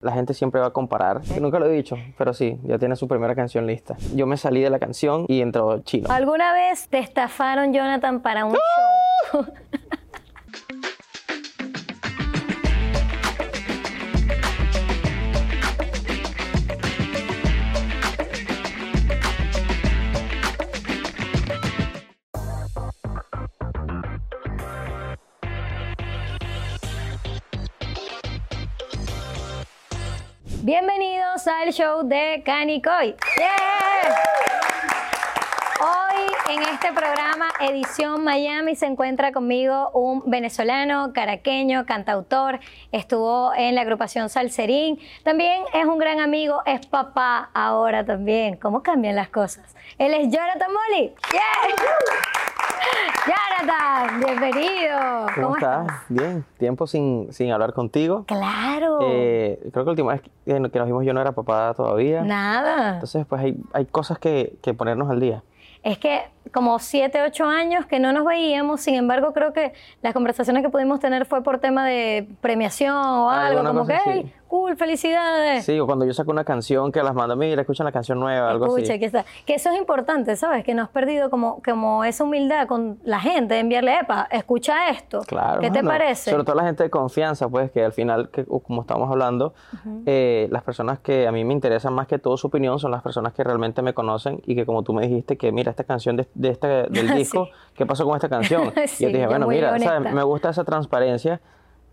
La gente siempre va a comparar. Nunca lo he dicho, pero sí, ya tiene su primera canción lista. Yo me salí de la canción y entró Chino. ¿Alguna vez te estafaron, Jonathan, para un show? show de Canicoy. ¡Yeah! En este programa, edición Miami, se encuentra conmigo un venezolano, caraqueño, cantautor. Estuvo en la agrupación Salserín. También es un gran amigo, es papá ahora también. ¿Cómo cambian las cosas? Él es Jonathan Molly. Jonathan, bienvenido. ¿Cómo, estás? Bien, tiempo sin, sin hablar contigo. Claro. Eh, creo que la última vez que nos vimos yo no era papá todavía. Nada. Entonces, pues hay, hay cosas que, que ponernos al día. Es que como siete, ocho años que no nos veíamos, sin embargo creo que las conversaciones que pudimos tener fue por tema de premiación o algo, como que, hey, cool, felicidades. Sí, o cuando yo saco una canción que las mando, mira, escuchan la canción nueva, algo así. Que, está. que eso es importante, ¿sabes? Que no has perdido como, como esa humildad con la gente, de enviarle, epa, escucha esto. Claro. ¿Qué te parece? Sobre todo la gente de confianza, pues, que al final, que, como estamos hablando, eh, las personas que a mí me interesan más que todo su opinión son las personas que realmente me conocen y que como tú me dijiste que, mira, esta canción de, de este, del disco, ¿qué pasó con esta canción? y yo dije, bueno, mira, me gusta esa transparencia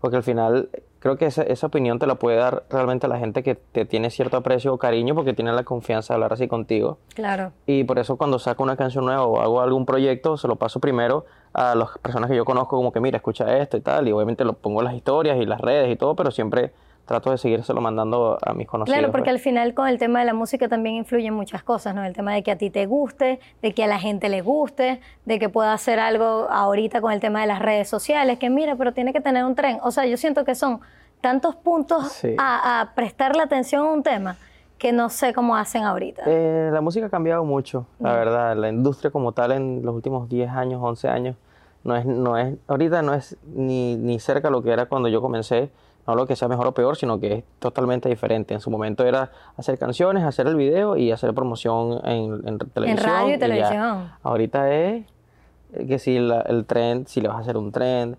porque al final creo que esa, esa, opinión te la puede dar realmente la gente que te tiene cierto aprecio o cariño porque tiene la confianza de hablar así contigo. Claro. Y por eso cuando saco una canción nueva o hago algún proyecto, se lo paso primero a las personas que yo conozco como que, mira, escucha esto y tal, y obviamente lo pongo en las historias y las redes y todo, pero siempre trato de seguírselo mandando a mis conocidos. Claro, porque pues. al final con el tema de la música también influyen muchas cosas, ¿no? El tema de que a ti te guste, de que a la gente le guste, de que pueda hacer algo ahorita con el tema de las redes sociales, que mira, pero tiene que tener un tren. O sea, yo siento que son tantos puntos a, a prestarle atención a un tema que no sé cómo hacen ahorita. Eh, la música ha cambiado mucho, la verdad. La industria como tal en los últimos 10 años, 11 años, no es, no es, ahorita no es ni, ni cerca lo que era cuando yo comencé no lo que sea mejor o peor, sino que es totalmente diferente. En su momento era hacer canciones, hacer el video y hacer promoción en, en televisión. En radio y, televisión. Ahorita es que si el trend, si le vas a hacer un trend,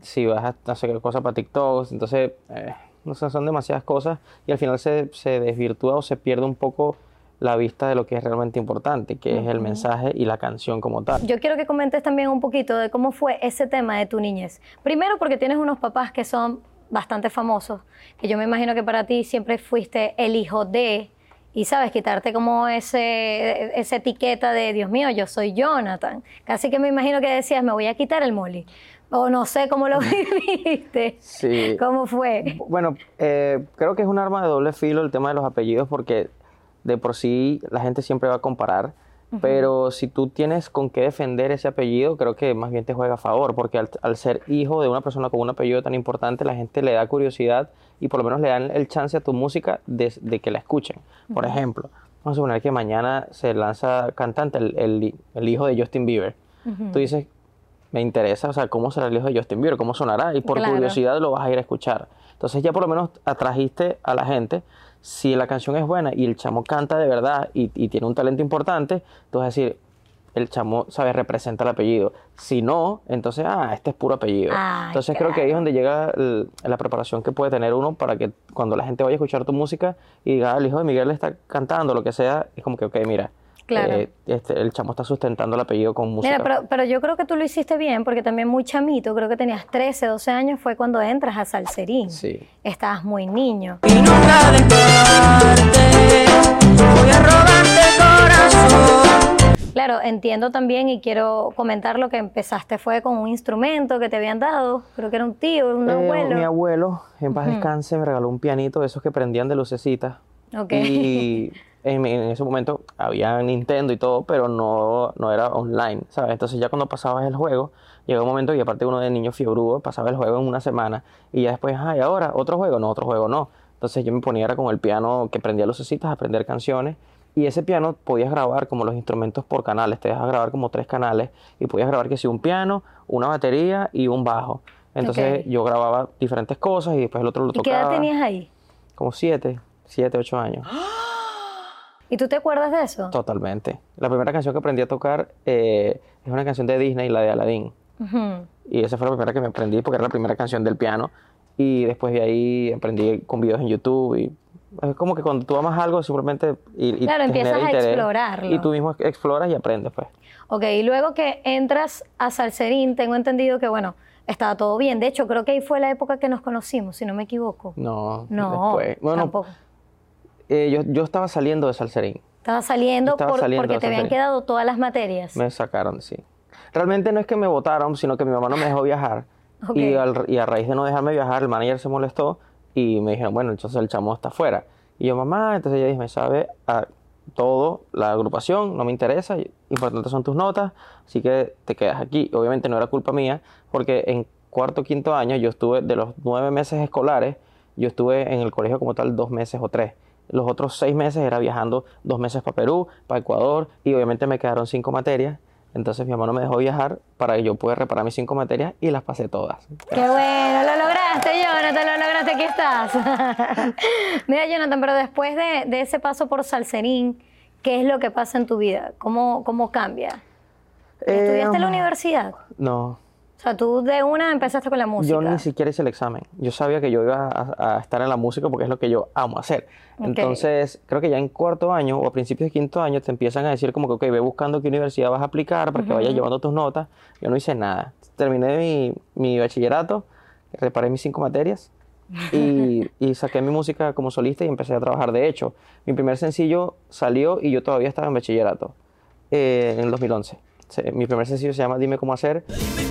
si vas a hacer cosas para TikTok, entonces, eh, no sé, son demasiadas cosas y al final se, se desvirtúa o se pierde un poco la vista de lo que es realmente importante, que es el mensaje y la canción como tal. Yo quiero que comentes también un poquito de cómo fue ese tema de tu niñez. Primero porque tienes unos papás que son bastante famosos, que yo me imagino que para ti siempre fuiste el hijo de, y sabes, quitarte como ese, esa etiqueta de, Dios mío, yo soy Jonathan. Casi que me imagino que decías, me voy a quitar el molly. O no sé cómo lo viviste. Sí. ¿Cómo fue? Bueno, eh, creo que es un arma de doble filo el tema de los apellidos porque de por sí la gente siempre va a comparar pero si tú tienes con qué defender ese apellido, creo que más bien te juega a favor, porque al, ser hijo de una persona con un apellido tan importante, la gente le da curiosidad y por lo menos le dan el chance a tu música de, que la escuchen. Por ejemplo, vamos a suponer que mañana se lanza cantante el, el, hijo de Justin Bieber. Tú dices, me interesa, o sea, cómo será el hijo de Justin Bieber, cómo sonará, y por curiosidad lo vas a ir a escuchar. Entonces ya por lo menos atrajiste a la gente si la canción es buena y el chamo canta de verdad y, tiene un talento importante, tú vas a decir, el chamo, ¿sabes? Representa el apellido. Si no, entonces, ah, este es puro apellido. entonces creo que ahí es donde llega la preparación que puede tener uno para que cuando la gente vaya a escuchar tu música y diga, ah, el hijo de Miguel está cantando, lo que sea, es como que, ok, mira, Claro. Eh, este, el chamo está sustentando el apellido con música. Mira, pero, yo creo que tú lo hiciste bien, porque también muy chamito, creo que tenías 13, 12 años, fue cuando entras a Salserín. Sí. Estabas muy niño. Y nunca voy a robarte corazón. Claro, entiendo también y quiero comentar lo que empezaste fue con un instrumento que te habían dado, creo que era un tío, un eh, abuelo. Mi abuelo, en paz descanse, me regaló un pianito de esos que prendían de lucecitas. Okay. Y en, ese momento había Nintendo y todo, pero no, no era online, ¿sabes? Entonces ya cuando pasabas el juego, llegó un momento y aparte uno de niño fiebrudo pasaba el juego en una semana y ya después, ay, ahora otro juego, no, otro juego no. Entonces yo me ponía con el piano que prendía lucecitas a aprender canciones y ese piano podías grabar como los instrumentos por canales, te dejas grabar como tres canales y podías grabar que si un piano, una batería y un bajo. Entonces yo grababa diferentes cosas y después el otro lo tocaba. ¿Y qué edad tenías ahí? como siete, siete, ocho años. ¿Y tú te acuerdas de eso? Totalmente. La primera canción que aprendí a tocar eh, es una canción de Disney, la de Aladdin. Ujú. Y esa fue la primera que me aprendí porque era la primera canción del piano. Y después de ahí aprendí con videos en YouTube. Y es como que cuando tú amas algo, simplemente. Y, Claro, empiezas a explorarlo. Y tú mismo exploras y aprendes, pues. Ok, y luego que entras a Salserín, tengo entendido que, bueno, estaba todo bien. De hecho, creo que ahí fue la época que nos conocimos, si no me equivoco. No, No, después. Bueno, tampoco. Eh, yo, yo estaba saliendo de Salserín. Estaba saliendo, Estaba por- saliendo porque te habían quedado todas las materias. Me sacaron, sí. Realmente no es que me votaron, sino que mi mamá no me dejó viajar. Y, al- y a raíz de no dejarme viajar, el manager se molestó y me dijeron, bueno, entonces el chamo está afuera. Y yo, mamá, entonces ella dijo, me sabe a todo, la agrupación, no me interesa, importantes son tus notas, así que te quedas aquí. Obviamente no era culpa mía, porque en cuarto, quinto año yo estuve, de los nueve meses escolares, yo estuve en el colegio como tal dos meses o tres. Los otros seis meses era viajando dos meses para Perú, para Ecuador, y obviamente me quedaron cinco materias. Entonces mi mamá no me dejó viajar para que yo pueda reparar mis cinco materias y las pasé todas. Qué bueno, lo lograste, Jonathan, lo lograste, aquí estás. Mira, Jonathan, pero después de, de ese paso por Salserín, ¿qué es lo que pasa en tu vida? ¿Cómo, cómo cambia? ¿Estudiaste en la Eh, universidad? No, O sea, tú de una empezaste con la música. yo ni siquiera hice el examen. Yo sabía que yo iba a, a estar en la música porque es lo que yo amo hacer. Ok. Entonces, creo que ya en cuarto año o a principios de quinto año te empiezan a decir como que, ok, ve buscando qué universidad vas a aplicar para que vayas llevando tus notas. Yo no hice nada. Terminé mi, mi bachillerato, reparé mis cinco materias y, y saqué mi música como solista y empecé a trabajar. De hecho, mi primer sencillo salió y yo todavía estaba en bachillerato eh, en el 2011. Se- Mi primer sencillo se llama Dime cómo hacer. Dime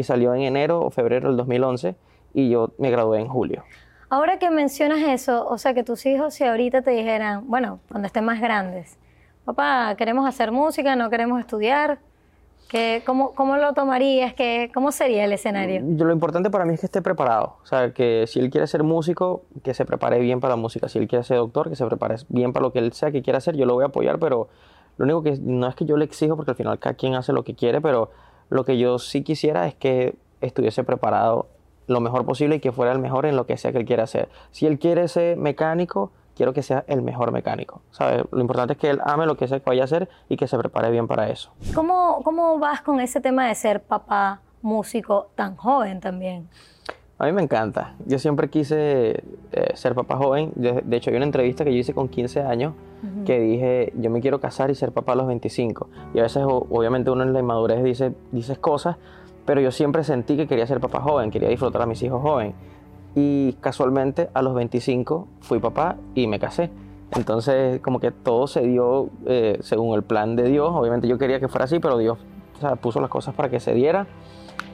y salió en enero o febrero del 2011 y yo me gradué en julio. Ahora que mencionas eso, o sea, que tus hijos si ahorita te dijeran, bueno, cuando estén más grandes, papá, queremos hacer música, no queremos estudiar, ¿qué, cómo, ¿cómo lo tomarías? ¿Qué, ¿Cómo sería el escenario? Yo- lo importante para mí es que esté preparado, o sea, que si él quiere ser músico, que se prepare bien para la música, si él quiere ser doctor, que se prepare bien para lo que él sea que quiera hacer, yo lo voy a apoyar, pero lo único que no es que yo le exijo, porque al final cada quien hace lo que quiere, pero lo que yo sí quisiera es que estuviese preparado lo mejor posible y que fuera el mejor en lo que sea que él quiera hacer. Si él quiere ser mecánico, quiero que sea el mejor mecánico, ¿sabes? Lo importante es que él ame lo que sea que vaya a hacer y que se prepare bien para eso. ¿Cómo, ¿Cómo vas con ese tema de ser papá músico tan joven también? A mí me encanta. Yo siempre quise eh, ser papá joven. De, de hecho, hay una entrevista que yo hice con 15 años que dije, yo me quiero casar y ser papá a los 25. Y a veces, o- obviamente, uno en la inmadurez dice dices cosas, pero yo siempre sentí que quería ser papá joven, quería disfrutar a mis hijos joven. Y casualmente, a los 25, fui papá y me casé. Entonces, como que todo se dio eh, según el plan de Dios. Obviamente yo quería que fuera así, pero Dios o sea, puso las cosas para que se diera.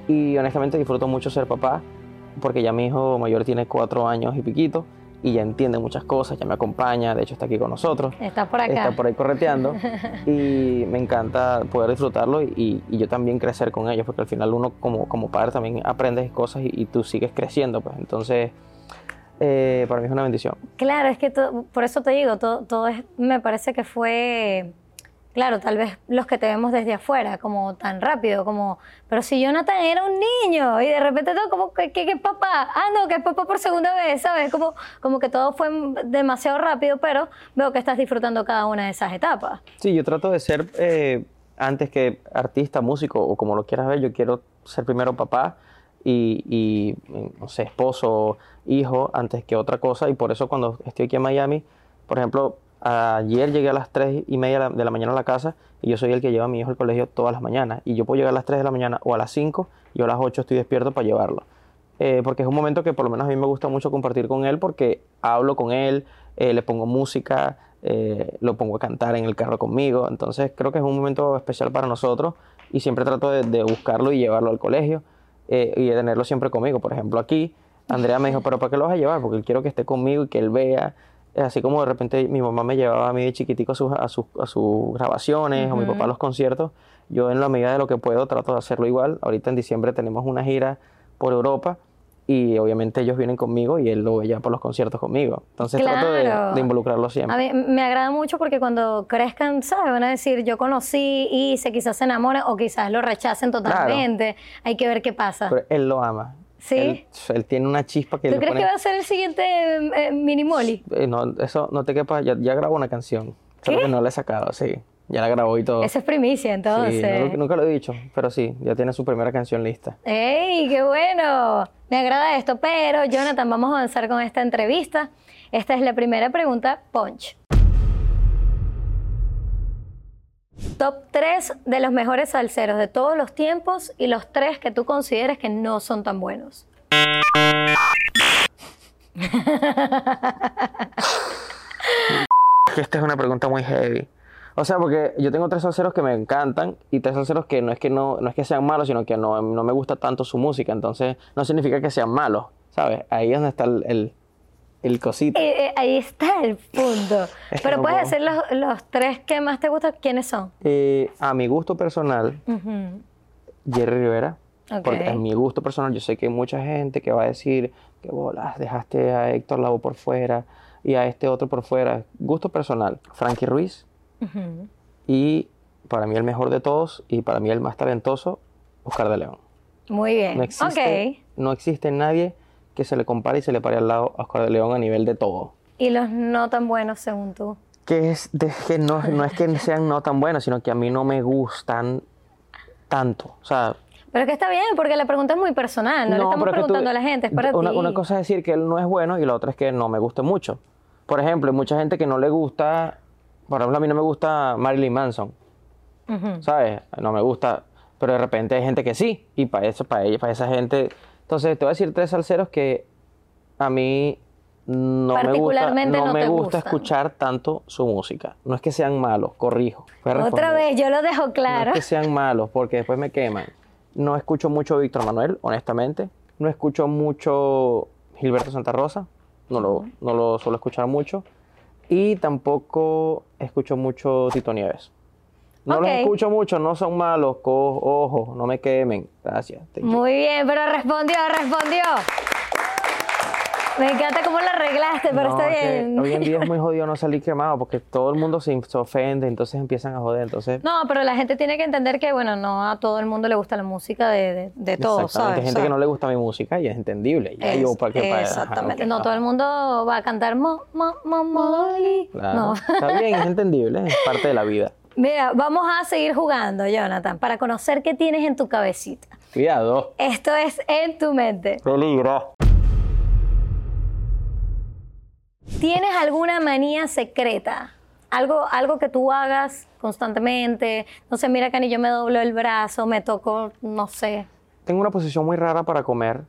Y honestamente disfruto mucho ser papá porque ya mi hijo mayor tiene cuatro años y piquito y ya entiende muchas cosas, ya me acompaña, de hecho está aquí con nosotros, Estás por acá. está por ahí correteando y me encanta poder disfrutarlo y, y yo también crecer con ellos porque al final uno como, como padre también aprendes cosas y, y tú sigues creciendo, pues entonces eh, para mí es una bendición. Claro, es que por eso te digo, todo, todo es, me parece que fue, claro, tal vez los que te vemos desde afuera, como tan rápido, como, pero si Jonathan era un niño y de repente todo como que, que, que papá, ah, no, que es papá por segunda vez, ¿sabes? Como, como que todo fue demasiado rápido, pero veo que estás disfrutando cada una de esas etapas. Sí, yo trato de ser, eh, antes que artista, músico o como lo quieras ver, yo quiero ser primero papá y, y, no sé, esposo, hijo, antes que otra cosa. Y por eso cuando estoy aquí en Miami, por ejemplo, ayer llegué a las 3 y media de la mañana a la casa y yo soy el que lleva a mi hijo al colegio todas las mañanas. Y yo puedo llegar a las 3 de la mañana o a las 5 y a las 8 estoy despierto para llevarlo. Eh, porque es un momento que por lo menos a mí me gusta mucho compartir con él porque hablo con él, eh, le pongo música, eh, lo pongo a cantar en el carro conmigo. Entonces creo que es un momento especial para nosotros y siempre trato de, de buscarlo y llevarlo al colegio y de tenerlo siempre conmigo. Por ejemplo, aquí Andrea me dijo, pero ¿para qué lo vas a llevar? Porque quiero que esté conmigo y que él vea. Así como de repente mi mamá me llevaba a mí de chiquitico a sus, a sus, a sus grabaciones o mi papá a los conciertos, yo en la medida de lo que puedo trato de hacerlo igual. Ahorita en diciembre tenemos una gira por Europa y obviamente ellos vienen conmigo y él lo ve ya por los conciertos conmigo. Entonces trato de, de involucrarlo siempre. A mí me agrada mucho porque cuando crezcan, ¿sabes? Van a decir, yo conocí, hice, quizás se enamoren o quizás lo rechacen totalmente. Hay que ver qué pasa. Pero él lo ama. ¿Sí? Él, él tiene una chispa que ¿Tú crees pone... que va a ser el siguiente eh, Mini Molly? Eh, no, eso no te quepa, ya, ya grabó una canción. Solo ¿Qué? que no la he sacado, sí. Ya la grabó y todo. Esa es primicia, Sí, entonces. no- nunca lo he dicho, pero sí, ya tiene su primera canción lista. ¡Ey, qué bueno! Me agrada esto, pero Jonathan, vamos a avanzar con esta entrevista. Esta es la primera pregunta, Punch. Top 3 de los mejores salseros de todos los tiempos y los tres que tú consideres que no son tan buenos. Esta es una pregunta muy heavy. O sea, porque yo tengo tres salseros que me encantan y tres salseros que no es que no, no es que sean malos, sino que no, no me gusta tanto su música. Entonces, no significa que sean malos, ¿sabes? Ahí es donde está el, el cosito. Eh, eh, ahí está el punto. Es Pero no puedes puedo. decir los, los tres que más te gustan, ¿quiénes son? Eh, a mi gusto personal. Jerry Rivera. Porque a mi gusto personal, yo sé que hay mucha gente que va a decir que bolas, dejaste a Héctor Lavoe por fuera y a este otro por fuera. Gusto personal, Frankie Ruiz. Y para mí el mejor de todos y para mí el más talentoso, Oscar de León. Muy bien. No existe, no existe nadie que se le compare y se le pare al lado a Oscar de León a nivel de todo. Y los no tan buenos, según tú. Que es de- que no, no es que sean no tan buenos, sino que a mí no me gustan tanto. O sea, Pero que está bien, porque la pregunta es muy personal, no, le estamos tú- preguntando a la gente, es para una, ti. una cosa es decir que él no es bueno y la otra es que no me guste mucho. Por ejemplo, hay mucha gente que no le gusta, por ejemplo, a mí no me gusta Marilyn Manson. ¿sabes? No me gusta, pero de repente hay gente que sí, y para eso, para ella, para esa gente. Entonces, te voy a decir tres salseros que a mí no me gusta, no no me gusta gustan. escuchar tanto su música. No es que sean malos, corrijo. Otra vez, yo lo dejo No claro. es que sean malos, porque después me queman. No escucho mucho Víctor Manuel, honestamente. No escucho mucho Gilberto Santa Rosa. No lo, no lo suelo escuchar mucho. Y tampoco escucho mucho Tito Nieves. No Ok. los escucho mucho, no son malos. co- ojo, no me quemen. Gracias. Muy bien, pero respondió, respondió. Me encanta cómo lo arreglaste, pero No, está bien. Hoy en día es muy jodido no salir quemado porque todo el mundo se, ofende, entonces empiezan a joder. Entonces, No, pero la gente tiene que entender que, bueno, no a todo el mundo le gusta la música de, de, de todos, exactamente. ¿sabes? Hay gente O sea, que no le gusta mi música y es entendible. Es- yo, ¿para qué? Para- exactamente. no todo el mundo va a cantar mo, mo, mo, Molly. Claro. No. Está bien, es entendible, es parte de la vida. Mira, vamos a seguir jugando, Jonathan, para conocer qué tienes en tu cabecita. Cuidado. Esto es en tu mente. Peligro. ¿Tienes alguna manía secreta? Algo, algo que tú hagas constantemente. No sé, mira, Cani, yo me doblo el brazo, me toco, no sé. Tengo una posición muy rara para comer.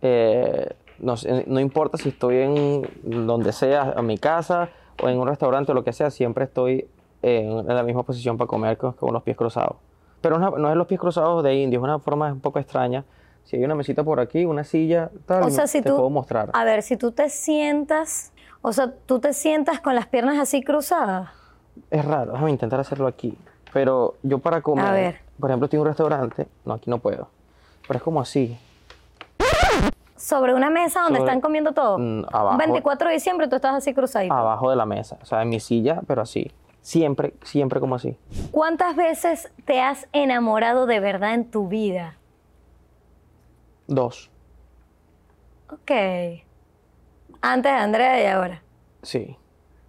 Eh, no, importa si estoy en donde sea, en mi casa o en un restaurante o lo que sea, siempre estoy en, la misma posición para comer con, con los pies cruzados. Pero no, no es los pies cruzados de indio, es una forma un poco extraña. Si hay una mesita por aquí, una silla, tal, O sea, si te tú, puedo mostrar. a ver, si tú te sientas, o sea, tú te sientas con las piernas así cruzadas. Es raro, déjame intentar hacerlo aquí. Pero yo para comer, A ver. por ejemplo, estoy en un restaurante, no, aquí no puedo. Pero es como así. Sobre una mesa donde Sobre- están comiendo todo. Abajo. Un 24 de diciembre tú estás así cruzadito. abajo de la mesa, o sea, en mi silla, pero así. Siempre, siempre como así. ¿Cuántas veces te has enamorado de verdad en tu vida? Dos, Ok. Antes de Andrea y ahora. sí.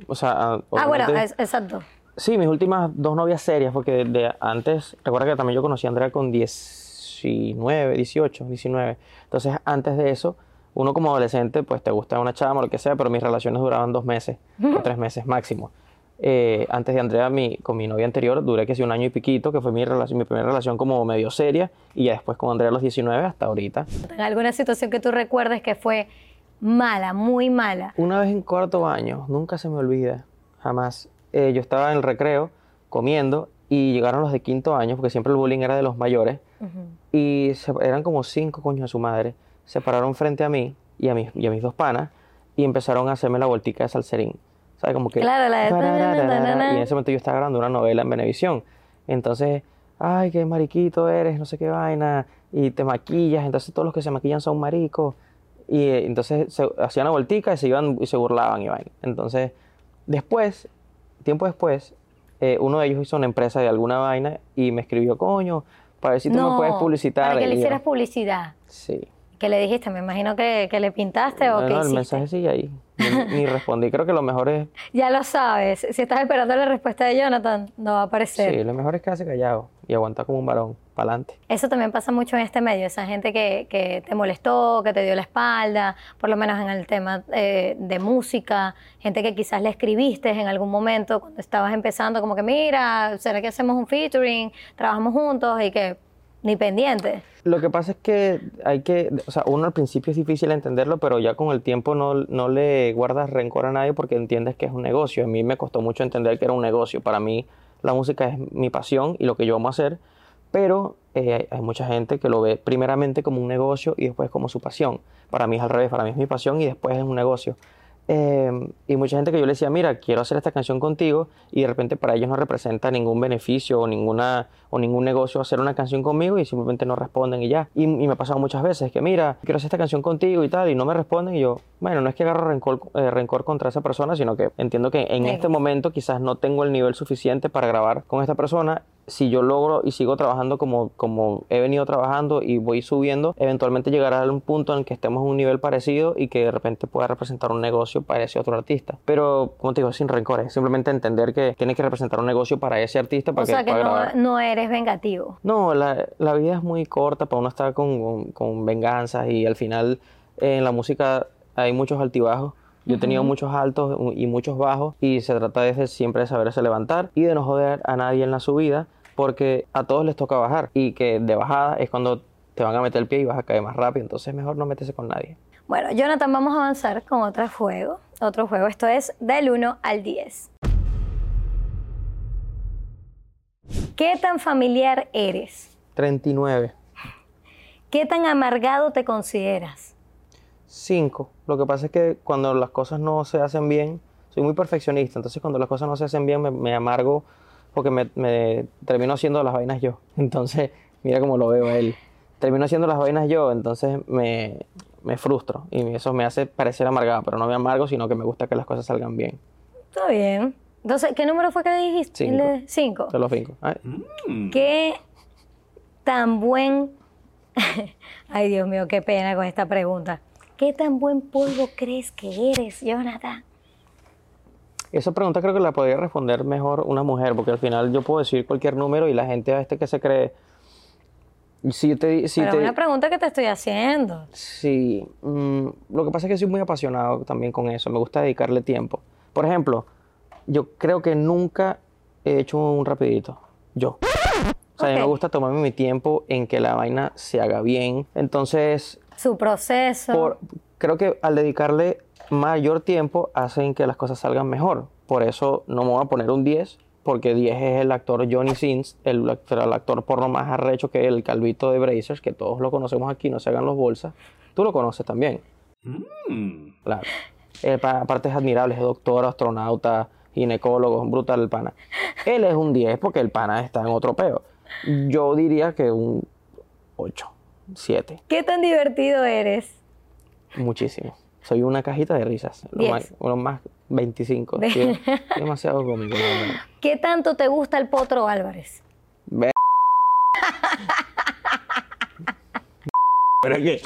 O sea, Ah, bueno, obviamente- es- exacto. sí, mis últimas dos novias serias, porque de antes, recuerda que también yo conocí a Andrea con 19, 18, 19. Entonces, antes de eso, uno como adolescente, pues te gusta una chama o lo que sea, pero mis relaciones duraban dos meses o tres meses máximo. Eh, antes de Andrea, mi, con mi novia anterior, duré que sí un año y piquito, que fue mi, mi primera relación como medio seria, y ya después con Andrea a los 19 hasta ahorita. ¿Alguna situación que tú recuerdes que fue mala, muy mala? Una vez en cuarto año, nunca se me olvida, jamás. eh, yo estaba en el recreo comiendo y llegaron los de quinto año, porque siempre el bullying era de los mayores, y se- eran como cinco coños de su madre. Se pararon frente a mí y a, mis, y a mis dos panas y empezaron a hacerme la voltica de salserín. ¿Sabes? Como que... Claro, la de Y en ese momento yo estaba grabando una novela en Venevisión. Entonces, ay, qué mariquito eres, no sé qué vaina. y te maquillas, entonces todos los que se maquillan son maricos. Y eh, entonces se hacían una voltica y se iban y se burlaban y vaina. Entonces, después, tiempo después, eh, uno de ellos hizo una empresa de alguna vaina y me escribió, coño, para ver si tú me puedes publicitar. Para que le hicieras publicidad. Sí. ¿Qué le dijiste? Me imagino que, que le pintaste o No, qué no, el mensaje sigue ahí. Ni, ni respondí. Creo que lo mejor es, Ya lo sabes. Si estás esperando la respuesta de Jonathan, no va a aparecer. sí, lo mejor es quedarse callado y aguantar como un varón, para adelante. Eso también pasa mucho en este medio, esa gente que, que te molestó, que te dio la espalda, por lo menos en el tema eh, de música, gente que quizás le escribiste en algún momento cuando estabas empezando, como que mira, ¿será que hacemos un featuring? Trabajamos juntos y que ni pendiente. Lo que pasa es que hay que, o sea, uno al principio es difícil entenderlo, pero ya con el tiempo no, no le guardas rencor a nadie porque entiendes que es un negocio. A mí me costó mucho entender que era un negocio. Para mí la música es mi pasión y lo que yo amo hacer, pero eh, hay, mucha gente que lo ve primeramente como un negocio y después como su pasión. Para mí es al revés, para mí es mi pasión y después es un negocio. Eh, y mucha gente que yo le decía, mira, quiero hacer esta canción contigo y de repente para ellos no representa ningún beneficio o, ninguna, o ningún negocio hacer una canción conmigo y simplemente no responden y ya. Y, y me ha pasado muchas veces que, mira, quiero hacer esta canción contigo y tal y no me responden y yo, bueno, no es que agarro rencor, eh, rencor contra esa persona, sino que entiendo que en Sí. este momento quizás no tengo el nivel suficiente para grabar con esta persona. Si yo logro y sigo trabajando como, como he venido trabajando y voy subiendo, eventualmente llegará a un punto en que estemos en un nivel parecido y que de repente pueda representar un negocio para ese otro artista. Pero, como te digo, sin rencores, simplemente entender que tiene que representar un negocio para ese artista para O sea que no, no eres vengativo. No, la, la vida es muy corta para uno estar con, con, con venganzas y al final eh, en la música hay muchos altibajos. Yo he tenido muchos altos y muchos bajos y se trata de siempre de saberse levantar y de no joder a nadie en la subida porque a todos les toca bajar y que de bajada es cuando te van a meter el pie y vas a caer más rápido. Entonces mejor no meterse con nadie. Bueno, Jonathan, vamos a avanzar con otro juego. Otro juego, esto es del 1 al 10. ¿Qué tan familiar eres? 39. ¿Qué tan amargado te consideras? 5. Lo que pasa es que cuando las cosas no se hacen bien, soy muy perfeccionista. Entonces cuando las cosas no se hacen bien me, me amargo porque me, me termino haciendo las vainas yo. Entonces, mira cómo lo veo a él. Termino haciendo las vainas yo, entonces me, me frustro. Y eso me hace parecer amargado, pero no me amargo, sino que me gusta que las cosas salgan bien. Está bien. Entonces, ¿qué número fue que dijiste? Cinco. El de Cinco. De los cinco. Ay, ¿Qué tan buen... Ay, Dios mío, qué pena con esta pregunta. ¿Qué tan buen polvo crees que eres, Jonathan? Esa pregunta creo que la podría responder mejor una mujer, porque al final yo puedo decir cualquier número y la gente a este que se cree. Si te, si Pero te, es una pregunta que te estoy haciendo. Sí, mm, lo que pasa es que soy muy apasionado también con eso, me gusta dedicarle tiempo. Por ejemplo, yo creo que nunca he hecho un rapidito, yo. O sea, a mí me gusta tomarme mi tiempo en que la vaina se haga bien. Entonces, Su proceso. por- creo que al dedicarle mayor tiempo hacen que las cosas salgan mejor. Por eso no me voy a poner un 10, porque 10 es el actor Johnny Sins, el, actor- el actor porno más arrecho que el calvito de Brazers, que todos lo conocemos aquí, no se hagan los bolsas. Tú lo conoces también. Claro. El pana, aparte es admirable, es doctor, astronauta, ginecólogo, es brutal el pana. Él es un 10 porque el pana está en otro peo. Yo diría que un 8, 7. ¿Qué tan divertido eres? Muchísimo. Soy una cajita de risas. Lo más, lo más 25. De- demasiado cómico. ¿Qué tanto te gusta el Potro Álvarez? Ve- ¿Pero qué?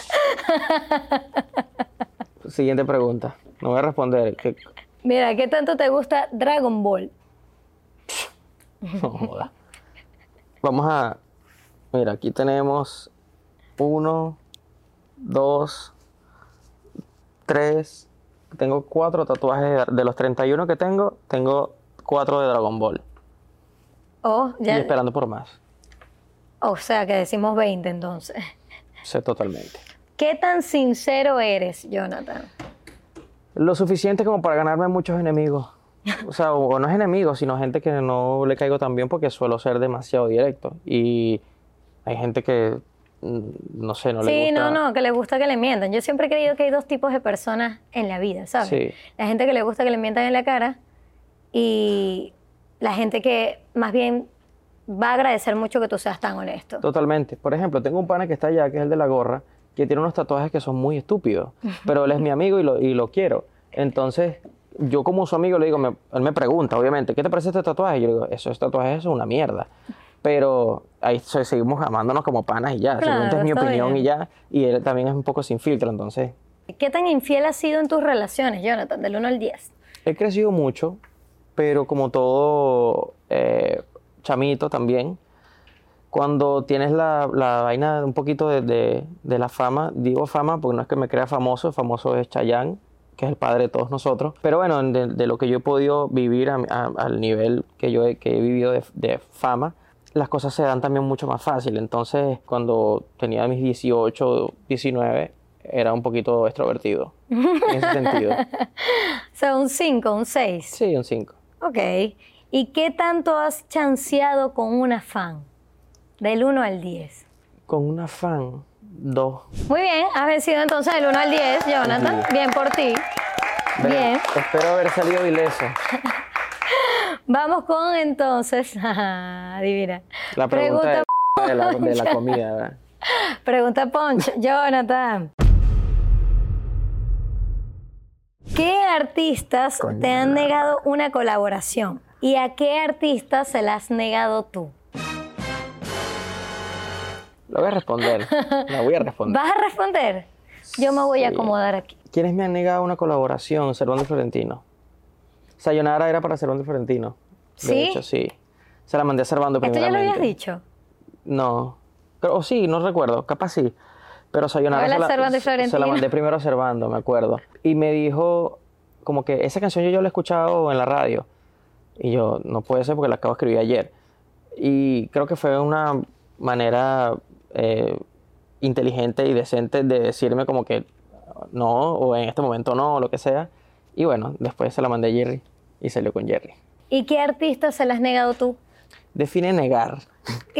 Siguiente pregunta. No voy a responder. Mira, ¿qué tanto te gusta Dragon Ball? No joda. Vamos a. Mira, aquí tenemos uno, dos, tres. Tengo cuatro tatuajes. De los 31 que tengo, tengo cuatro de Dragon Ball. Oh, Y ya. esperando por más. O sea, que decimos 20 entonces. Sé totalmente. ¿Qué tan sincero eres, Jonathan? Lo suficiente como para ganarme muchos enemigos. O sea, o, o no es enemigos, sino gente que no le caigo tan bien porque suelo ser demasiado directo. Y hay gente que, no sé, no le sí, gusta. no, no, que le gusta que le mientan. Yo siempre he creído que hay dos tipos de personas en la vida, ¿sabes? Sí. La gente que le gusta que le mientan en la cara y la gente que más bien va a agradecer mucho que tú seas tan honesto. Totalmente. Por ejemplo, tengo un pana que está allá, que es el de la gorra, que tiene unos tatuajes que son muy estúpidos, pero él es mi amigo y lo, y lo quiero. Entonces, yo como su amigo le digo, me- él me pregunta, obviamente, ¿qué te parece este tatuaje? Y yo le digo, esos tatuajes son una mierda. Pero ahí se- seguimos amándonos como panas y ya. Claro, Simplemente es mi opinión bien. y ya. Y él también es un poco sin filtro, entonces ¿Qué tan infiel has sido en tus relaciones, Jonathan, del 1 al 10? He crecido mucho, pero como todo eh, chamito también, cuando tienes la, la vaina un poquito de, de- de la fama, digo fama porque no es que me crea famoso, famoso es Chayanne, que es el padre de todos nosotros, pero bueno, de, de lo que yo he podido vivir a- a- al nivel que yo he, que he vivido de fama, las cosas se dan también mucho más fácil. Entonces, cuando tenía mis 18, 19, era un poquito extrovertido, en ese sentido. O sea, un 5, un 6. Sí, un 5. Ok. ¿Y qué tanto has chanceado con una fan? Del 1 al 10. Con una fan, dos. Muy bien, has vencido entonces del 1 al 10, Jonathan. Bien por ti. Bien. Espero haber salido ileso. Vamos con entonces. Adivina. La pregunta, de, de la, de la comida, ¿verdad? Pregunta Punch, Jonathan. ¿Qué artistas te han negado una colaboración? ¿Y a qué artistas se la has negado tú? Lo voy a responder. La voy a responder. ¿Vas a responder? Yo me voy a acomodar aquí. ¿Quiénes me han negado una colaboración? Servando Florentino. Sayonara era para Servando Florentino. De ¿Sí? hecho, sí. Se la mandé a Servando ¿Esto ya lo habías dicho? No. O sí, no recuerdo. Capaz sí. Pero Sayonara se la, se la mandé primero a Servando, me acuerdo. Y me dijo como que esa canción yo, yo la he escuchado en la radio. Y yo, no puede ser porque la acabo de escribir ayer. Y creo que fue una manera eh, inteligente y decente de decirme como que no, o en este momento no, o lo que sea. Y bueno, después se la mandé a Jerry y salió con Jerry. ¿Y qué artistas se la has negado tú? Define negar.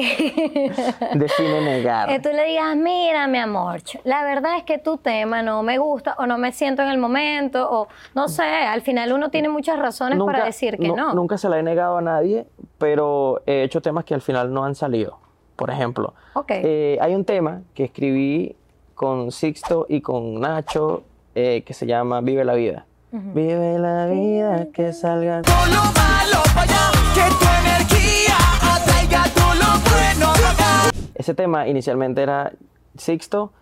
Define negar. Que tú le digas, mira, mi amor, la verdad es que tu tema no me gusta o no me siento en el momento o no sé, al final uno tiene muchas razones para decir que nu- no. Nunca se la he negado a nadie, pero he hecho temas que al final no han salido. Por ejemplo, eh, hay un tema que escribí con Sixto y con Nacho eh, que se llama Vive la vida. Vive la vida, que salga. Todo lo malo para allá, que tu energía atraiga todo lo bueno para acá. Ese tema inicialmente era Sixto,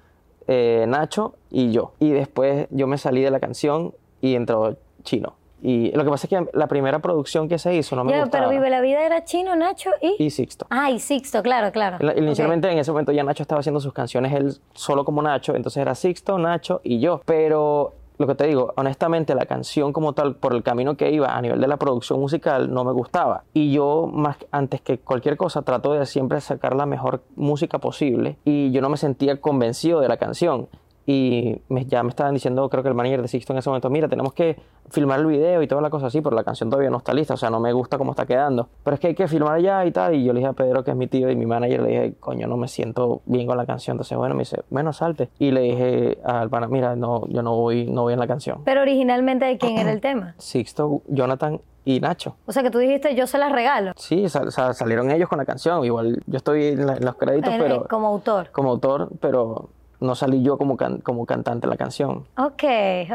eh, Nacho y yo. Y después yo me salí de la canción y entró Chino. Y lo que pasa es que la primera producción que se hizo no me Ya, gustaba. pero Vive la Vida era Chino, Nacho y... Y Sixto. Ah, y Sixto, claro, claro. Inicialmente en ese momento ya Nacho estaba haciendo sus canciones él solo como Nacho, entonces era Sixto, Nacho y yo. Pero lo que te digo, honestamente la canción como tal, por el camino que iba a nivel de la producción musical, no me gustaba. Y yo, más antes que cualquier cosa, trato de siempre sacar la mejor música posible y yo no me sentía convencido de la canción. Y me- ya me estaban diciendo, creo que el manager de Sixto en ese momento, mira, tenemos que filmar el video y toda la cosa así, pero la canción todavía no está lista, o sea, no me gusta cómo está quedando. Pero es que hay que filmar ya y tal. Y yo le dije a Pedro, que es mi tío y mi manager, le dije, coño, no me siento bien con la canción. Entonces, bueno, me dice, bueno, salte. Y le dije al pana, mira, no, yo no voy, no voy en la canción. Pero originalmente, ¿de quién era el tema? Sixto, Jonathan y Nacho. O sea, que tú dijiste, yo se las regalo. Sí, sal- sal- salieron ellos con la canción. Igual yo estoy en, la- en los créditos, eh, pero como autor. como autor, pero no salí yo como, can- como cantante de la canción. Ok,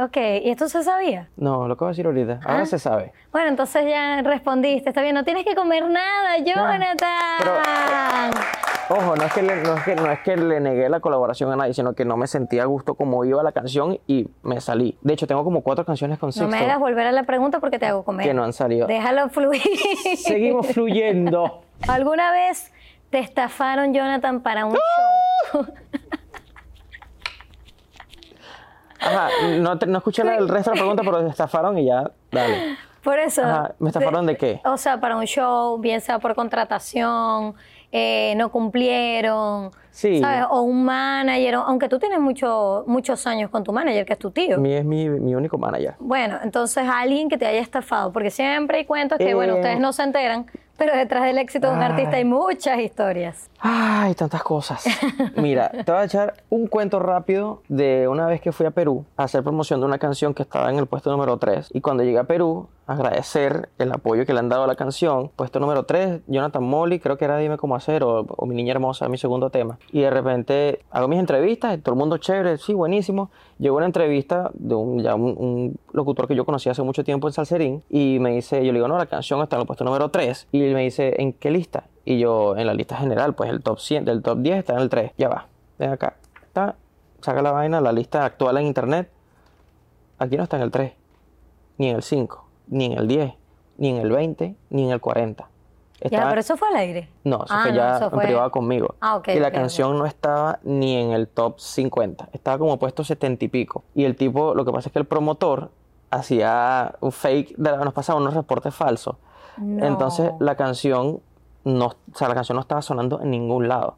ok. ¿Y esto se sabía? No, lo que voy a decir ahorita. Ahora Ah. se sabe. Bueno, entonces ya respondiste. Está bien, no tienes que comer nada, Jonathan. Ojo, no es, que le, no, es que, no es que le negué la colaboración a nadie, sino que no me sentía a gusto como iba la canción y me salí. De hecho, tengo como cuatro canciones con No Sixto me hagas volver a la pregunta porque te hago comer. que no han salido. Déjalo fluir. Seguimos fluyendo. ¿Alguna vez te estafaron, Jonathan, para un show? Ajá, no, te- no escuché la- el resto de la pregunta, pero te estafaron y ya, dale. Por eso. Ajá, ¿me estafaron de qué? O sea, para un show, bien sea por contratación, eh, no cumplieron. Sí. ¿sabes? O un manager, aunque tú tienes mucho, muchos años con tu manager, que es tu tío. Mi es mi, mi único manager. Bueno, entonces alguien que te haya estafado, porque siempre hay cuentos que, bueno, Eh. ustedes no se enteran, pero detrás del éxito de un Ay. artista hay muchas historias. Ay, tantas cosas. Mira, te voy a echar un cuento rápido de una vez que fui a Perú a hacer promoción de una canción que estaba en el puesto número 3. Y cuando llegué a Perú, agradecer el apoyo que le han dado a la canción. Puesto número 3, Jonathan Molly, creo que era Dime cómo hacer o, Mi Niña Hermosa, mi segundo tema. Y de repente hago mis entrevistas, todo el mundo chévere, sí, buenísimo. Llegó una entrevista de un, locutor que yo conocí hace mucho tiempo en Salserín y me dice, yo le digo, no, la canción está en el puesto número 3. Y me dice, ¿en qué lista? Y yo, en la lista general, pues el top 100, del top 10 está en el 3. Ya va, ven acá, está, saca la vaina, la lista actual en internet. Aquí no está en el 3, ni en el 5, ni en el 10, ni en el 20, ni en el 40. Ya, pero eso fue al aire. no, eso Ah, fue no, ya eso en fue- privado conmigo. Ah, ok, y la canción no estaba ni en el top 50. Estaba como puesto 70 y pico. Y el tipo, lo que pasa es que el promotor hacía un fake, de, nos pasaba unos reportes falsos. No. Entonces la canción no, o sea, la canción no estaba sonando en ningún lado.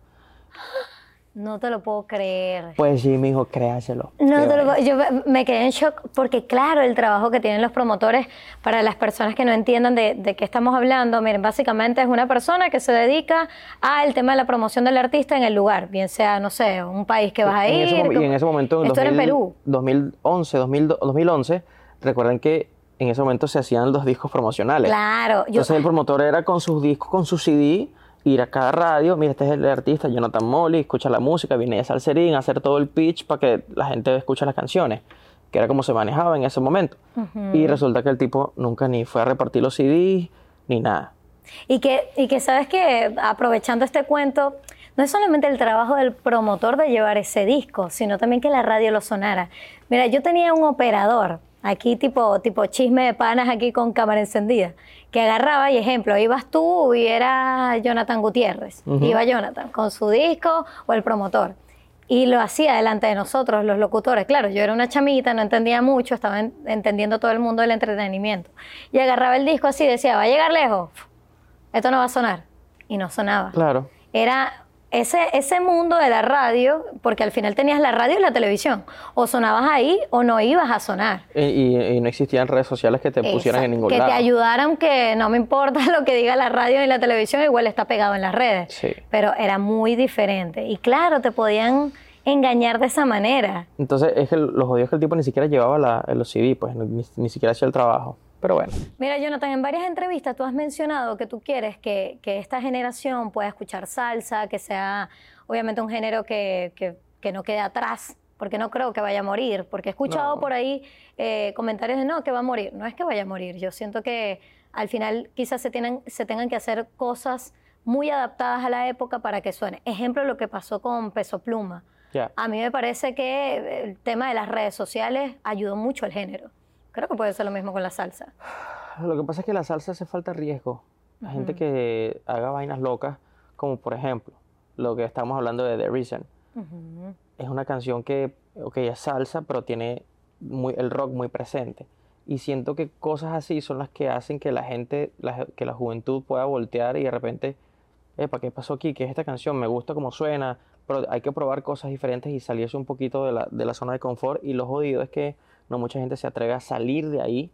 No te lo puedo creer. Pues sí, mi hijo, créaselo. No, te lo puedo- yo me- me quedé en shock porque claro, el trabajo que tienen los promotores para las personas que no entiendan de, de qué estamos hablando, miren, básicamente es una persona que se dedica al tema de la promoción del artista en el lugar, bien sea, no sé, un país que vas a En ir. ese mom- y en ese momento, en Esto era en 2000 Perú. 2011, 2000 2011, recuerden que en ese momento se hacían los discos promocionales. Claro, yo, Entonces el promotor era con sus discos, con su CD, ir a cada radio, mira, este es el artista, Jonathan Molly, escucha la música, viene de Salserín, hacer todo el pitch para que la gente escuche las canciones, que era como se manejaba en ese momento. Y resulta que el tipo nunca ni fue a repartir los CDs, ni nada. Y que, y que sabes que aprovechando este cuento, no es solamente el trabajo del promotor de llevar ese disco, sino también que la radio lo sonara. Mira, yo tenía un operador, aquí tipo, tipo chisme de panas aquí con cámara encendida, que agarraba y ejemplo, ibas tú y era Jonathan Gutiérrez, iba Jonathan con su disco o el promotor. Y lo hacía delante de nosotros, los locutores. Claro, yo era una chamita, no entendía mucho, estaba en- entendiendo todo el mundo del entretenimiento. Y agarraba el disco así y decía, va a llegar lejos, esto no va a sonar. Y no sonaba. Claro. Era ese, ese mundo de la radio, porque al final tenías la radio y la televisión. O sonabas ahí o no ibas a sonar. Y, y- y no existían redes sociales que te pusieran en ningún que lado. te ayudaran, que no me importa lo que diga la radio ni la televisión, igual está pegado en las redes. Sí. Pero era muy diferente. Y claro, te podían engañar de esa manera. Entonces es que los jodidos que el tipo ni siquiera llevaba la- los CD, pues ni, ni siquiera hacía el trabajo. Pero bueno, Mira, Jonathan, en varias entrevistas tú has mencionado que tú quieres que, que esta generación pueda escuchar salsa, que sea obviamente un género que, que- que no quede atrás, porque no creo que vaya a morir, porque he escuchado No. por ahí eh, comentarios de no, que va a morir. No es que vaya a morir, yo siento que al final quizás se, tienen, se tengan que hacer cosas muy adaptadas a la época para que suene. Ejemplo, lo que pasó con Peso Pluma. A mí me parece que el tema de las redes sociales ayudó mucho al género. Creo que puede ser lo mismo con la salsa. Lo que pasa es que la salsa hace falta riesgo. La gente que haga vainas locas, como por ejemplo, lo que estamos hablando de The Reason. Ujú. Es una canción que, ok, es salsa, pero tiene muy, el rock muy presente. Y siento que cosas así son las que hacen que la gente, la- que la juventud pueda voltear y de repente, ¿para qué pasó aquí? ¿Qué es esta canción? Me gusta cómo suena, pero hay que probar cosas diferentes y salirse un poquito de la, de la zona de confort. Y lo jodido es que no mucha gente se atreve a salir de ahí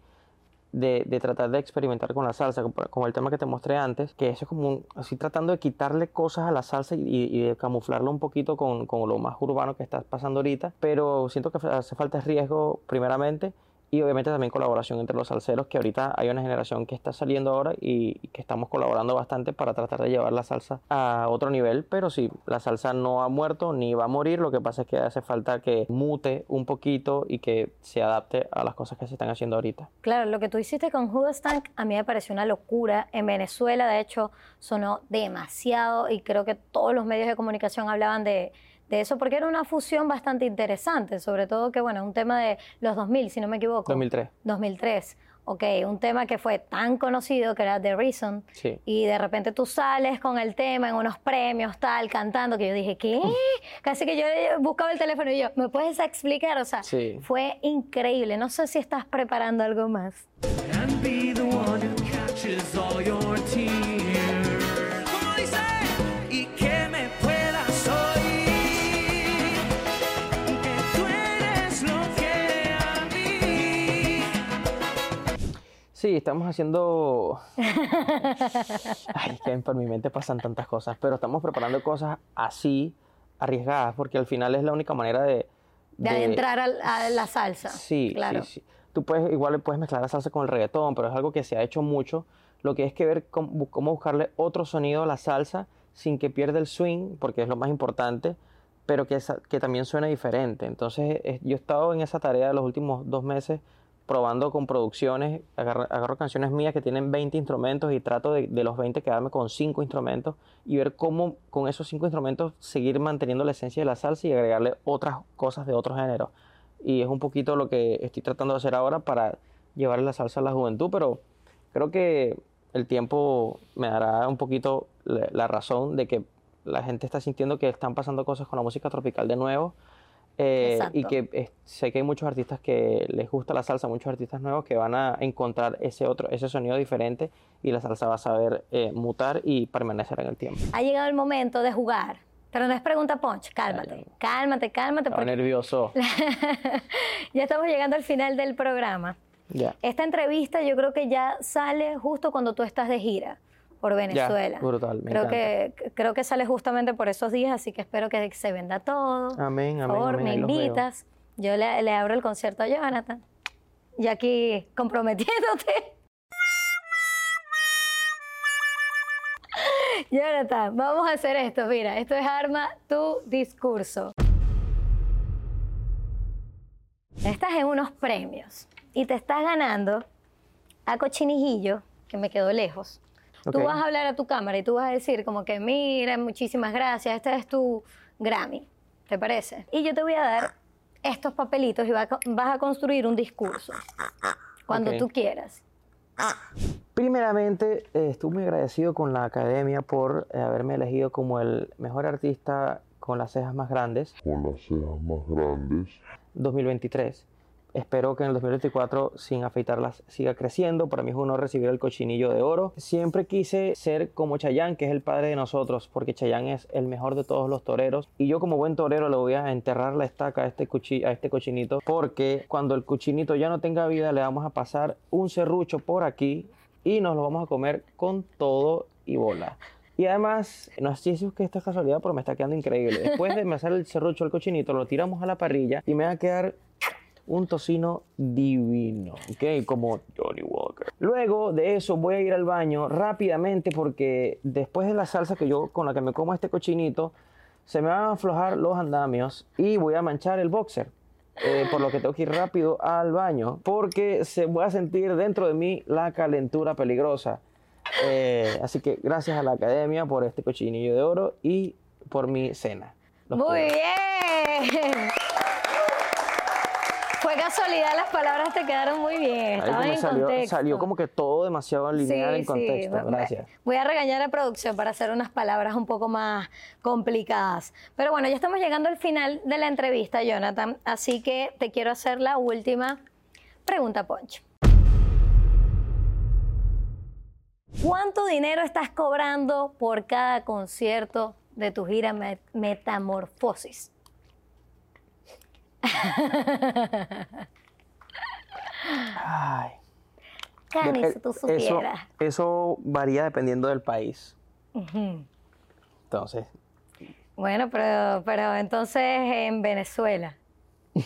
de, de tratar de experimentar con la salsa, como, el tema que te mostré antes, que eso es como un- así tratando de quitarle cosas a la salsa y, y de camuflarlo un poquito con, con lo más urbano que está pasando ahorita, pero siento que hace falta riesgo primeramente y obviamente también colaboración entre los salseros, que ahorita hay una generación que está saliendo ahora y, que estamos colaborando bastante para tratar de llevar la salsa a otro nivel, pero sí, la salsa no ha muerto ni va a morir, lo que pasa es que hace falta que mute un poquito y que se adapte a las cosas que se están haciendo ahorita. Claro, lo que tú hiciste con Judas Tank a mí me pareció una locura. En Venezuela, de hecho, sonó demasiado y creo que todos los medios de comunicación hablaban de, de eso porque era una fusión bastante interesante, sobre todo que, bueno, un tema de los 2000, si no me equivoco. 2003. 2003. Ok, un tema que fue tan conocido que era The Reason. Sí. Y de repente tú sales con el tema en unos premios, tal, cantando, que yo dije, ¿qué? Casi que yo buscaba el teléfono y yo, ¿me puedes explicar? O sea, Sí. fue increíble. No sé si estás preparando algo más. Sí, estamos haciendo... Ay, es que por mi mente pasan tantas cosas, pero estamos preparando cosas así, arriesgadas, porque al final es la única manera de... De, adentrar al- a la salsa. Sí, claro. sí, sí. tú puedes, igual puedes mezclar la salsa con el reggaetón, pero es algo que se ha hecho mucho. Lo que es que ver cómo, cómo buscarle otro sonido a la salsa sin que pierda el swing, porque es lo más importante, pero que, que también suene diferente. Entonces, eh, yo he estado en esa tarea de los últimos dos meses probando con producciones, agarro, agarro canciones mías que tienen 20 instrumentos y trato de, de los 20 quedarme con 5 instrumentos y ver cómo con esos 5 instrumentos seguir manteniendo la esencia de la salsa y agregarle otras cosas de otros géneros. Y es un poquito lo que estoy tratando de hacer ahora para llevarle la salsa a la juventud, pero creo que el tiempo me dará un poquito la, la razón de que la gente está sintiendo que están pasando cosas con la música tropical de nuevo. Eh, y que eh, sé que hay muchos artistas que les gusta la salsa, muchos artistas nuevos que van a encontrar ese otro, ese sonido diferente y la salsa va a saber eh, mutar y permanecer en el tiempo. Ha llegado el momento de jugar. Pero no es pregunta punch, cálmate, cálmate, cálmate. Porque nervioso. ya estamos llegando al final del programa. Esta entrevista yo creo que ya sale justo cuando tú estás de gira por Venezuela. brutal, me creo que creo que sale justamente por esos días, así que espero que se venda todo. Amén, Por amén, favor, amén, me invitas. Yo le, le abro el concierto a Jonathan. Y aquí comprometiéndote. Jonathan, vamos a hacer esto. Mira, esto es Arma tu discurso. Estás en unos premios y te estás ganando a Cochinijillo, que me quedó lejos. Tú vas a hablar a tu cámara y tú vas a decir como que, mira, muchísimas gracias, este es tu Grammy, ¿te parece? Y yo te voy a dar estos papelitos y vas a construir un discurso cuando tú quieras. Primeramente, eh, estoy muy agradecido con la academia por eh, haberme elegido como el mejor artista con las cejas más grandes con las cejas más grandes. 2023. Espero que en el 2024, sin afeitarlas, siga creciendo. Para mí es un recibir el cochinillo de oro. Siempre quise ser como Chayán, que es el padre de nosotros, porque Chayán es el mejor de todos los toreros. Y yo, como buen torero, le voy a enterrar la estaca a este, a este cochinito, porque cuando el cochinito ya no tenga vida, le vamos a pasar un serrucho por aquí y nos lo vamos a comer con todo y bola. Y además, no sé si es que esto es casualidad, pero me está quedando increíble. Después de hacer el serrucho al cochinito, lo tiramos a la parrilla y me va a quedar un tocino divino, ¿ok? Como Johnny Walker. Luego de eso voy a ir al baño rápidamente porque después de la salsa que yo con la que me como este cochinito, se me van a aflojar los andamios y voy a manchar el boxer. Eh, por lo que tengo que ir rápido al baño porque se voy a sentir dentro de mí la calentura peligrosa. Eh, así que gracias a la academia por este cochinillo de oro y por mi cena. Los Muy quiero. bien. Fue casualidad, las palabras te quedaron muy bien. Estaban en salió, contexto. salió como que todo demasiado lineal Sí, en contexto. sí. Gracias. Voy a regañar a producción para hacer unas palabras un poco más complicadas. Pero bueno, ya estamos llegando al final de la entrevista, Jonathan. Así que te quiero hacer la última pregunta, Poncho. ¿Cuánto dinero estás cobrando por cada concierto de tu gira Me- Metamorfosis? Ay. Cani, si tú eso, supieras. eso varía dependiendo del país. Entonces, Bueno, pero, pero entonces en Venezuela.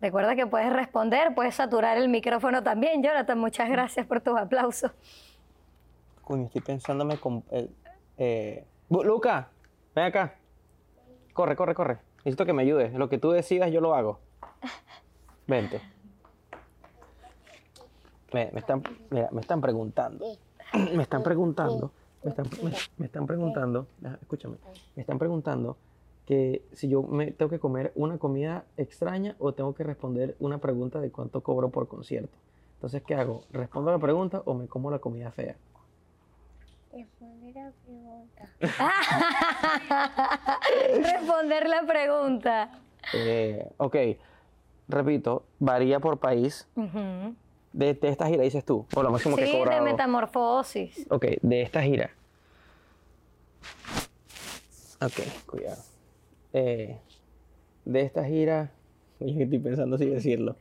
Recuerda que puedes responder, puedes saturar el micrófono también, Jonathan. Muchas gracias por tus aplausos. coño, estoy pensándome con. eh, eh, Luca, ven acá. Corre, corre, corre. Necesito que me ayudes. Lo que tú decidas, yo lo hago. Vente. Me, están, mira, me están preguntando. Me están preguntando. Me están, me, están preguntando. ah, Escúchame. Me están preguntando que si yo me tengo que comer una comida extraña o tengo que responder una pregunta de cuánto cobro por concierto. Entonces, ¿qué hago? ¿Respondo la pregunta o me como la comida fea? Responder la pregunta. Responder la pregunta. Eh, ok, repito, varía por país. De, de esta gira dices tú, o lo máximo que Sí, de cobrado. metamorfosis. Ok, de esta gira. Ok, cuidado. Eh, de esta gira, estoy pensando si decirlo.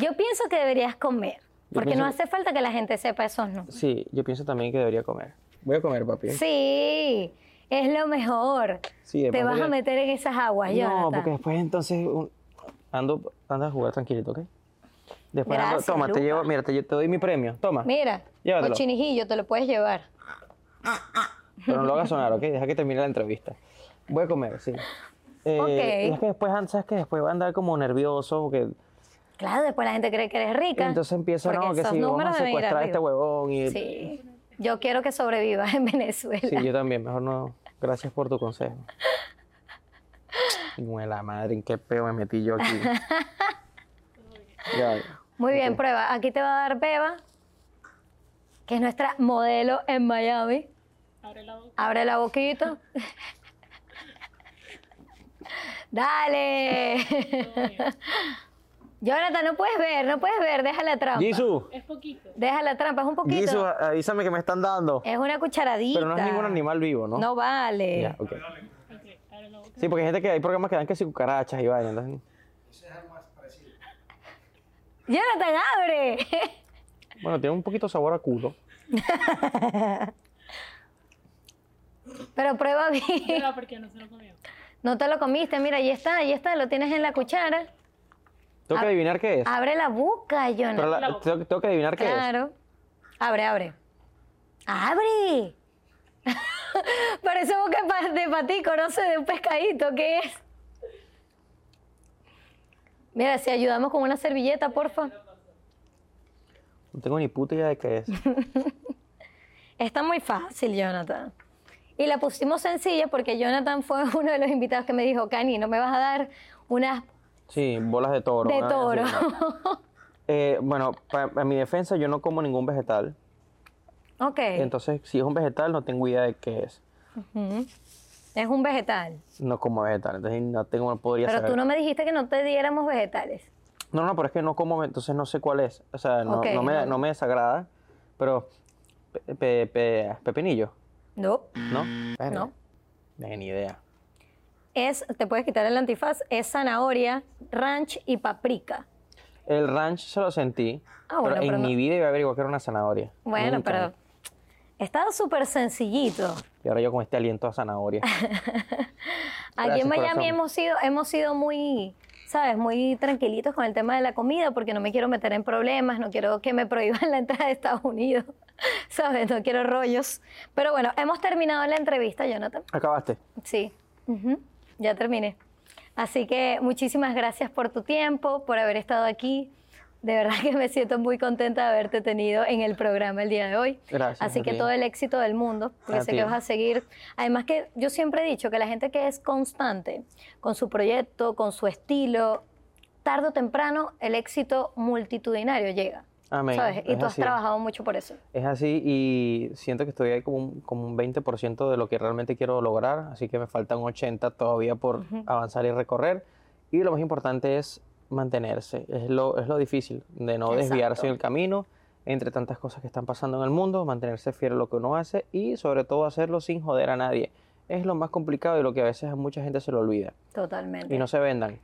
Yo pienso que deberías comer, porque no pienso- hace falta que la gente sepa esos no. Sí, yo pienso también que debería comer. Voy a comer, papi. Sí. Es lo mejor. Sí, Te vas a meter en esas aguas, No, Jonathan. porque después entonces un- ando, ando a jugar tranquilito, ¿ok? Después ando- Gracias, toma, te Luca. llevo, mira, te, te doy mi premio, toma. Mira, Llévatelo. cochinijillo, te lo puedes llevar. Pero no lo hagas sonar, ¿ok? Deja que termine la entrevista. Voy a comer, sí. Eh, Ok. y es que después, ¿sabes que Después va a andar como nervioso, porque Claro, después la gente cree que eres rica. entonces empieza, no, que sí, vamos a secuestrar a este huevón. Y, Sí. Yo quiero que sobrevivas en Venezuela. Sí, yo también, mejor no. Gracias por tu consejo. La madre, ¿en qué peo me metí yo aquí? Ya, Muy bien, prueba. Aquí te va a dar Beba, que es nuestra modelo en Miami. Abre la boquita. Dale. Jonathan, no puedes ver, no puedes ver, deja la trampa. Jisoo, Deja la trampa, es un poquito. Jisoo, avísame que me están dando. Es una cucharadita. Pero no es ningún animal vivo, ¿no? No vale. Ya. Sí, porque hay gente que hay programas que dan que si cucarachas y vainas. entonces- Jonathan, abre. Bueno, tiene un poquito sabor a culo. Pero prueba bien. Pero porque no se lo comió. No te lo comiste, mira, ahí está, ahí está, lo tienes en la cuchara. Tengo que adivinar qué es. Abre la boca, Jonathan. Pero la- tengo, tengo que adivinar qué es. Claro. Abre, abre. ¡Abre! Parece boca de pa- de patico, no sé, de un pescadito, ¿qué es? Mira, si ayudamos con una servilleta, porfa. No tengo ni puta idea de qué es. Está muy fácil, Jonathan. Y la pusimos sencilla porque Jonathan fue uno de los invitados que me dijo, Cani, ¿no me vas a dar unas Sí, bolas de toro. de toro? Eh, bueno, para mi defensa, yo no como ningún vegetal. ok. Entonces, si es un vegetal, no tengo idea de qué es. Es un vegetal. No como vegetal, entonces no tengo, no podría Pero saber. tú no me dijiste que no te diéramos vegetales. No, no, pero es que no como, entonces no sé cuál es. O sea, no, me, no. me desagrada, pero pe- pe- pe- pepinillo, No. ¿no? Verga. No. Ni idea. Es, te puedes quitar el antifaz, es zanahoria, ranch y paprika. El ranch se lo sentí, Ah, bueno, pero en no- mi vida iba a averiguar que era una zanahoria. Bueno, Nunca. pero está súper sencillito. Y ahora yo con este aliento a zanahoria. Aquí en Miami hemos sido, hemos sido muy, ¿sabes? Muy tranquilitos con el tema de la comida porque no me quiero meter en problemas, no quiero que me prohíban la entrada de Estados Unidos, ¿sabes? No quiero rollos. Pero bueno, hemos terminado la entrevista, Jonathan. Acabaste. Sí, ujú, ya terminé. Así que muchísimas gracias por tu tiempo, por haber estado aquí. De verdad que me siento muy contenta de haberte tenido en el programa el día de hoy. Gracias Así que todo el éxito del mundo, porque A sé ti. que vas a seguir. Además que yo siempre he dicho que la gente que es constante con su proyecto, con su estilo, tarde o temprano el éxito multitudinario llega. Amén. ¿Sabes? Y Es tú has así. trabajado mucho por eso. Es así y siento que estoy ahí como un, como un 20% de lo que realmente quiero lograr, así que me faltan 80 todavía por avanzar y recorrer. Y lo más importante es mantenerse, es lo, es lo difícil, de no Exacto. desviarse en el camino entre tantas cosas que están pasando en el mundo, mantenerse fiel a lo que uno hace y sobre todo hacerlo sin joder a nadie. Es lo más complicado y lo que a veces a mucha gente se lo olvida. Totalmente. Y no se vendan.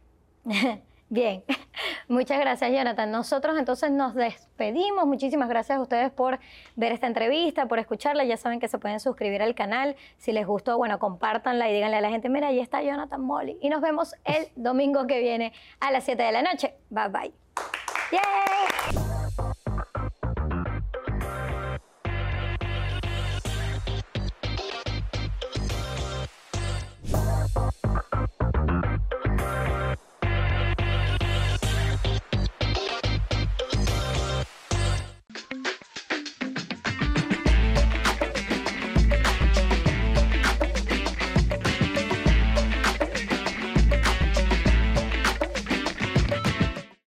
Bien, muchas gracias Jonathan. Nosotros entonces nos despedimos. Muchísimas gracias a ustedes por ver esta entrevista, por escucharla. Ya saben que se pueden suscribir al canal. Si les gustó, bueno, compártanla y díganle a la gente, mira, ahí está Jonathan Molly. Y nos vemos el domingo que viene a las 7 de la noche. Bye bye. ¡Yay!